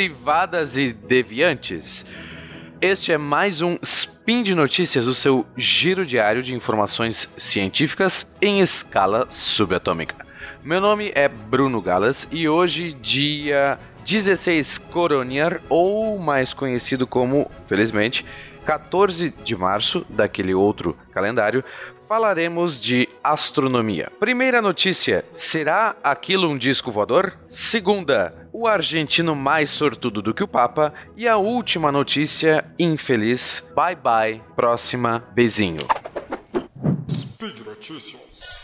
derivadas e deviantes? Este é mais um Spin de Notícias, o seu giro diário de informações científicas em escala subatômica. Meu nome é Bruno Galas e hoje, dia 16 Coronier, ou mais conhecido como, felizmente, 14 de março, daquele outro calendário, falaremos de astronomia. Primeira notícia: será aquilo um disco voador? Segunda, o argentino mais sortudo do que o Papa. E a última notícia, infeliz: bye bye, próxima, beijinho. Speed Notícias.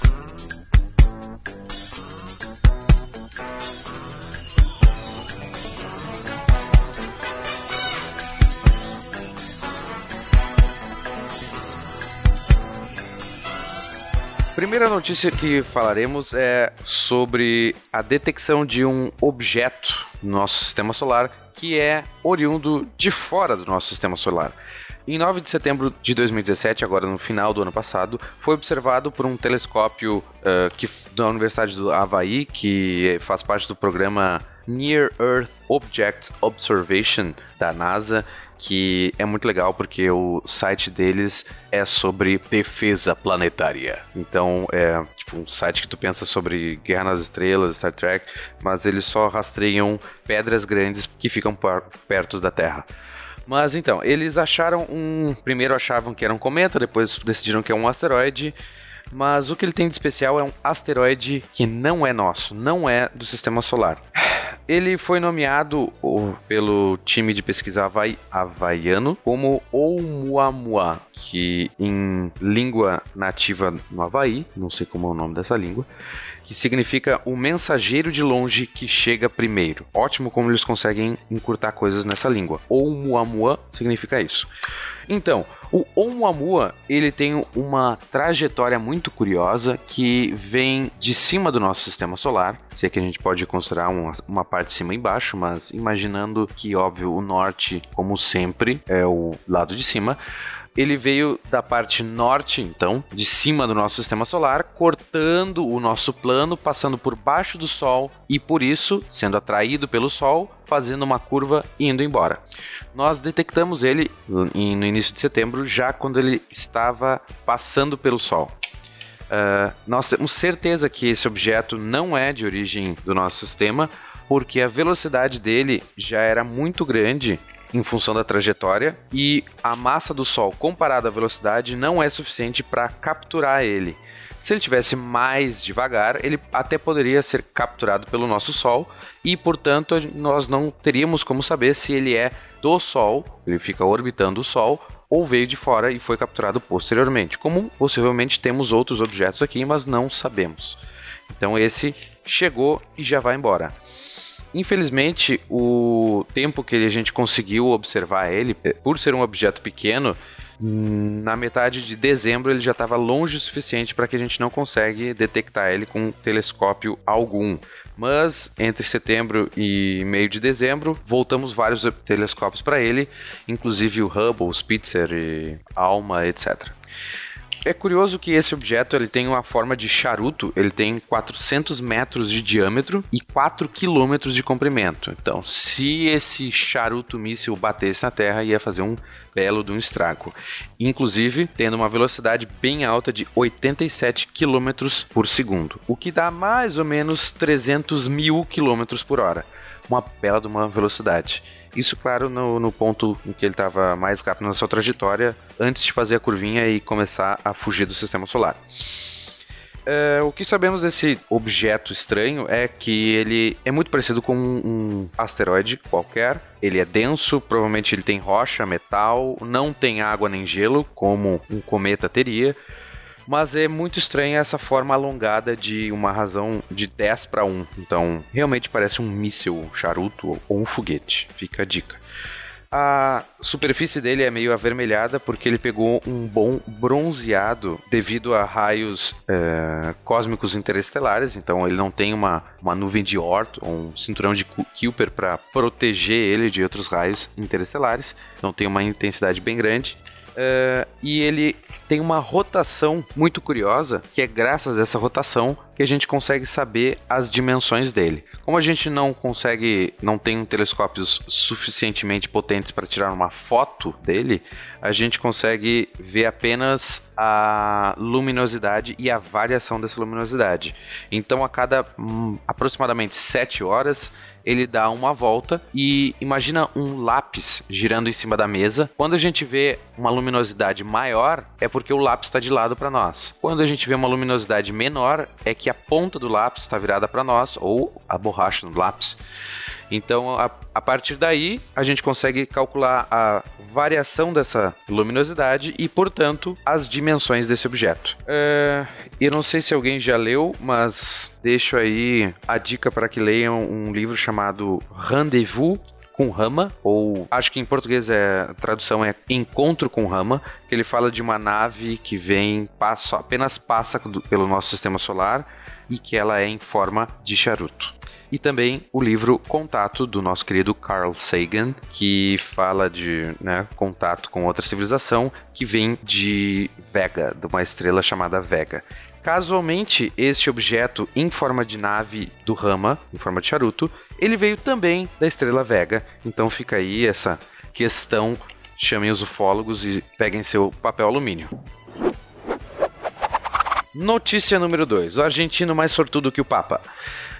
Primeira notícia que falaremos é sobre a detecção de um objeto no nosso sistema solar que é oriundo de fora do nosso sistema solar. Em 9 de setembro de 2017, agora no final do ano passado, foi observado por um telescópio uh, que, da Universidade do Havaí, que faz parte do programa Near Earth Object Observation da NASA, que é muito legal porque o site deles é sobre defesa planetária. Então é tipo um site que tu pensa sobre Guerra nas Estrelas, Star Trek, mas eles só rastreiam pedras grandes que ficam perto da Terra. Mas então, eles acharam um. Primeiro achavam que era um cometa, depois decidiram que é um asteroide. Mas o que ele tem de especial é um asteroide que não é nosso, não é do sistema solar. Ele foi nomeado pelo time de pesquisa havaiano como Oumuamua, que em língua nativa no Havaí, não sei como é o nome dessa língua, que significa o mensageiro de longe que chega primeiro. Ótimo como eles conseguem encurtar coisas nessa língua. Oumuamua significa isso. Então, o Oumuamua, ele tem uma trajetória muito curiosa que vem de cima do nosso sistema solar, se é que a gente pode considerar uma, uma parte de cima e embaixo, mas imaginando que, óbvio, o norte, como sempre, é o lado de cima ele veio da parte norte, então, de cima do nosso sistema solar, cortando o nosso plano, passando por baixo do Sol e por isso sendo atraído pelo Sol, fazendo uma curva e indo embora nós detectamos ele no início de setembro, já quando ele estava passando pelo Sol. Uh, nós temos certeza que esse objeto não é de origem do nosso sistema, porque a velocidade dele já era muito grande em função da trajetória e a massa do Sol comparada à velocidade não é suficiente para capturar ele. Se ele tivesse mais devagar, ele até poderia ser capturado pelo nosso Sol e, portanto, nós não teríamos como saber se ele é do Sol, ele fica orbitando o Sol, ou veio de fora e foi capturado posteriormente. Como possivelmente temos outros objetos aqui, mas não sabemos. Então esse chegou e já vai embora. Infelizmente, o tempo que a gente conseguiu observar ele, por ser um objeto pequeno, na metade de dezembro ele já estava longe o suficiente para que a gente não consegue detectar ele com telescópio algum. Mas entre setembro e meio de dezembro, voltamos vários telescópios para ele, inclusive o Hubble, Spitzer, e ALMA, etc. É curioso que esse objeto ele tem uma forma de charuto, ele tem 400 metros de diâmetro e 4 quilômetros de comprimento. Então, se esse charuto míssil batesse na Terra, ia fazer um belo de um estrago. Inclusive, tendo uma velocidade bem alta de 87 km por segundo, o que dá mais ou menos 300 mil km por hora. Uma bela de uma velocidade. Isso, claro, no, no ponto em que ele estava mais rápido na sua trajetória, antes de fazer a curvinha e começar a fugir do sistema solar. É, o que sabemos desse objeto estranho é que ele é muito parecido com um asteroide qualquer. Ele é denso, provavelmente ele tem rocha, metal, não tem água nem gelo, como um cometa teria mas é muito estranha essa forma alongada de uma razão de 10 para 1. Então, realmente parece um míssil charuto ou um foguete. Fica a dica. A superfície dele é meio avermelhada porque ele pegou um bom bronzeado devido a raios é, cósmicos interestelares. Então ele não tem uma, uma nuvem de Oort ou um cinturão de Kuiper para proteger ele de outros raios interestelares. Então tem uma intensidade bem grande. Uh, e ele tem uma rotação muito curiosa, que é graças a essa rotação que a gente consegue saber as dimensões dele. Como a gente não consegue, não tem um telescópios suficientemente potentes para tirar uma foto dele, a gente consegue ver apenas a luminosidade e a variação dessa luminosidade. Então, a cada hum, aproximadamente 7 horas, ele dá uma volta e imagina um lápis girando em cima da mesa. Quando a gente vê uma luminosidade maior, é porque o lápis está de lado para nós. Quando a gente vê uma luminosidade menor, é que a ponta do lápis está virada para nós ou a borracha do lápis. Então, a, a partir daí, a gente consegue calcular a variação dessa luminosidade e, portanto, as dimensões desse objeto. É, eu não sei se alguém já leu, mas deixo aí a dica para que leiam um livro chamado Rendezvous com Rama, ou acho que em português é, a tradução é Encontro com Rama, que ele fala de uma nave que vem, passa, apenas passa do, pelo nosso sistema solar e que ela é em forma de charuto e também o livro Contato do nosso querido Carl Sagan, que fala de né, contato com outra civilização que vem de Vega, de uma estrela chamada Vega. Casualmente, este objeto em forma de nave do Rama, em forma de charuto, ele veio também da estrela Vega. Então fica aí essa questão. Chamem os ufólogos e peguem seu papel alumínio. Notícia número 2. O argentino mais sortudo que o Papa.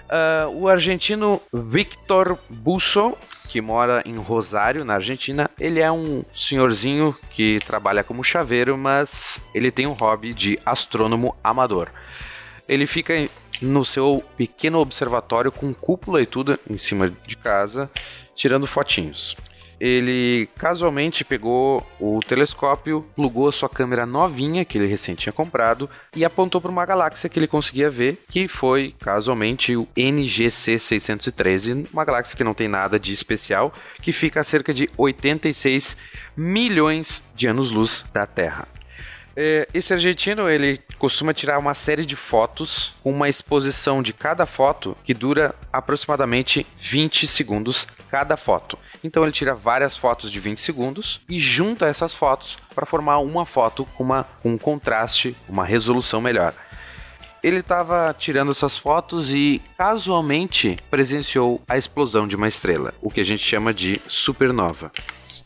Uh, o argentino Victor Busso, que mora em Rosário, na Argentina, ele é um senhorzinho que trabalha como chaveiro, mas ele tem um hobby de astrônomo amador. Ele fica no seu pequeno observatório com cúpula e tudo em cima de casa, tirando fotinhos ele casualmente pegou o telescópio, plugou a sua câmera novinha que ele recém tinha comprado e apontou para uma galáxia que ele conseguia ver, que foi casualmente o NGC 613, uma galáxia que não tem nada de especial, que fica a cerca de 86 milhões de anos-luz da Terra. É, esse argentino ele costuma tirar uma série de fotos uma exposição de cada foto que dura aproximadamente 20 segundos cada foto. Então ele tira várias fotos de 20 segundos e junta essas fotos para formar uma foto com, uma, com um contraste, uma resolução melhor ele estava tirando essas fotos e casualmente presenciou a explosão de uma estrela, o que a gente chama de supernova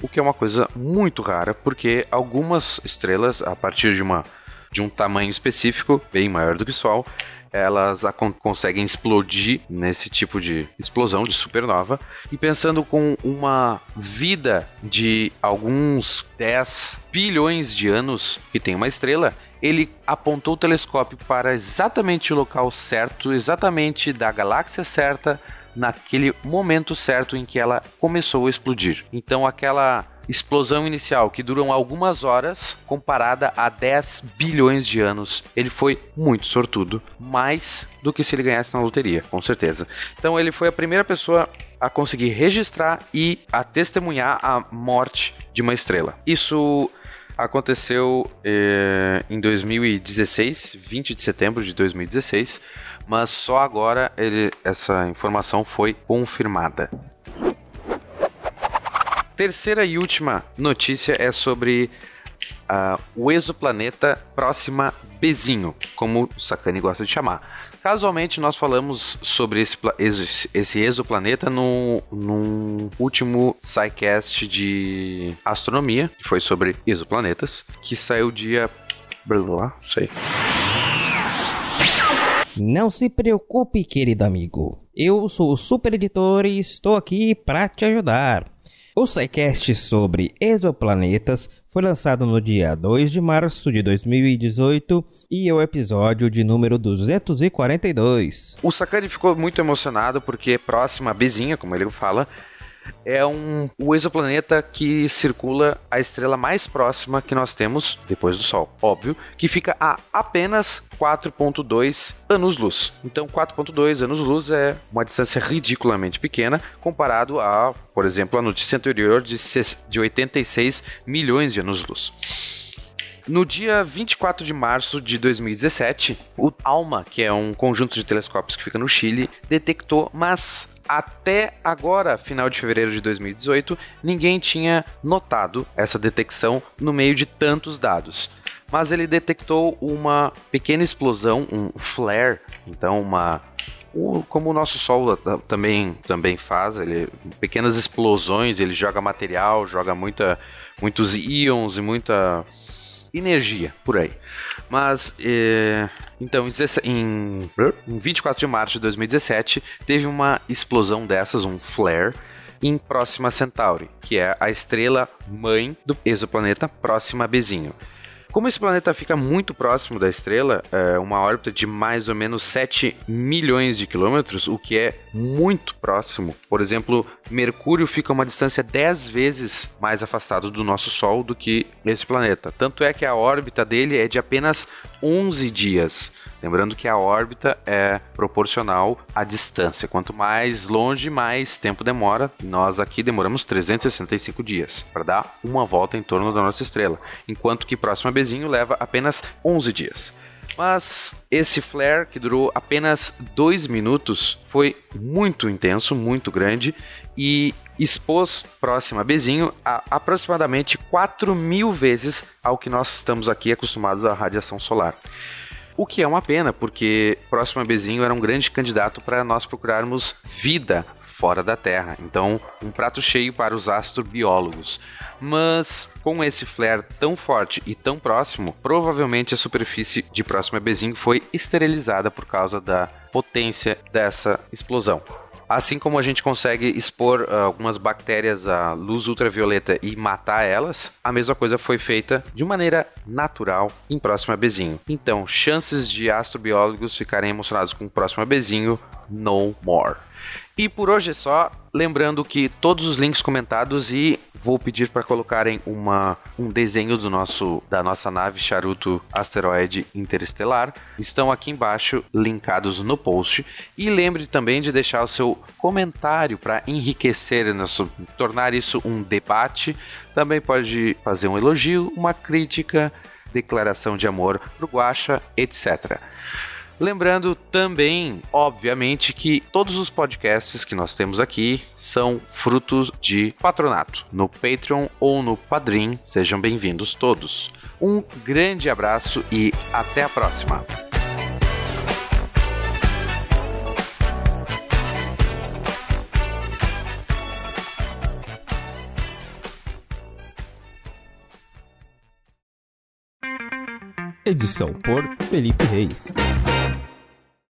o que é uma coisa muito rara, porque algumas estrelas, a partir de, uma, de um tamanho específico, bem maior do que o Sol, elas conseguem explodir nesse tipo de explosão de supernova. E pensando com uma vida de alguns 10 bilhões de anos que tem uma estrela, ele apontou o telescópio para exatamente o local certo, exatamente da galáxia certa, naquele momento certo em que ela começou a explodir. Então aquela explosão inicial que duram algumas horas comparada a 10 bilhões de anos. Ele foi muito sortudo, mais do que se ele ganhasse na loteria, com certeza. Então ele foi a primeira pessoa a conseguir registrar e a testemunhar a morte de uma estrela. Isso aconteceu eh, em 2016, 20 de setembro de 2016 mas só agora ele, essa informação foi confirmada. Terceira e última notícia é sobre uh, o exoplaneta Próxima Bezinho, como o Sakane gosta de chamar. Casualmente, nós falamos sobre esse, esse exoplaneta no, no último SciCast de astronomia, que foi sobre exoplanetas, que saiu dia. Blá, blá, sei. Não se preocupe, querido amigo. Eu sou o super editor e estou aqui para te ajudar. O SciCast sobre exoplanetas foi lançado no dia 2 de março de 2018 e é o episódio de número 242. O Sakane ficou muito emocionado porque próxima a Bezinha, como ele fala, é um, o exoplaneta que circula a estrela mais próxima que nós temos depois do Sol. Óbvio que fica a apenas 4,2 anos-luz. Então, 4,2 anos-luz é uma distância ridiculamente pequena comparado a, por exemplo, a notícia anterior de, de 86 milhões de anos-luz. No dia 24 de março de 2017, o ALMA, que é um conjunto de telescópios que fica no Chile, detectou, mas até agora, final de fevereiro de 2018, ninguém tinha notado essa detecção no meio de tantos dados. Mas ele detectou uma pequena explosão, um flare, então uma como o nosso Sol também, também faz, ele, pequenas explosões, ele joga material, joga muita, muitos íons e muita energia por aí. Mas, é, então, em, em 24 de março de 2017, teve uma explosão dessas, um flare, em Próxima Centauri, que é a estrela mãe do exoplaneta Próxima Bezinho. Como esse planeta fica muito próximo da estrela, é uma órbita de mais ou menos 7 milhões de quilômetros, o que é muito próximo. Por exemplo, Mercúrio fica a uma distância 10 vezes mais afastado do nosso Sol do que esse planeta. Tanto é que a órbita dele é de apenas 11 dias. Lembrando que a órbita é proporcional à distância. Quanto mais longe, mais tempo demora. Nós aqui demoramos 365 dias para dar uma volta em torno da nossa estrela, enquanto que próximo a Bezinho leva apenas 11 dias. Mas esse flare, que durou apenas 2 minutos, foi muito intenso, muito grande e expôs próximo a Bezinho a aproximadamente 4 mil vezes ao que nós estamos aqui acostumados à radiação solar. O que é uma pena, porque Próximo a Bezinho era um grande candidato para nós procurarmos vida fora da Terra. Então, um prato cheio para os astrobiólogos. Mas com esse flare tão forte e tão próximo, provavelmente a superfície de Próximo a Bezinho foi esterilizada por causa da potência dessa explosão. Assim como a gente consegue expor uh, algumas bactérias à luz ultravioleta e matar elas, a mesma coisa foi feita de maneira natural em Próxima Bezinho. Então, chances de astrobiólogos ficarem emocionados com Próxima Bezinho, no more. E por hoje é só. Lembrando que todos os links comentados e vou pedir para colocarem uma, um desenho do nosso da nossa nave charuto asteroide interestelar estão aqui embaixo linkados no post e lembre também de deixar o seu comentário para enriquecer nosso tornar isso um debate. Também pode fazer um elogio, uma crítica, declaração de amor pro Guacha, etc. Lembrando também, obviamente, que todos os podcasts que nós temos aqui são frutos de patronato no Patreon ou no Padrim. Sejam bem-vindos todos. Um grande abraço e até a próxima. Edição por Felipe Reis.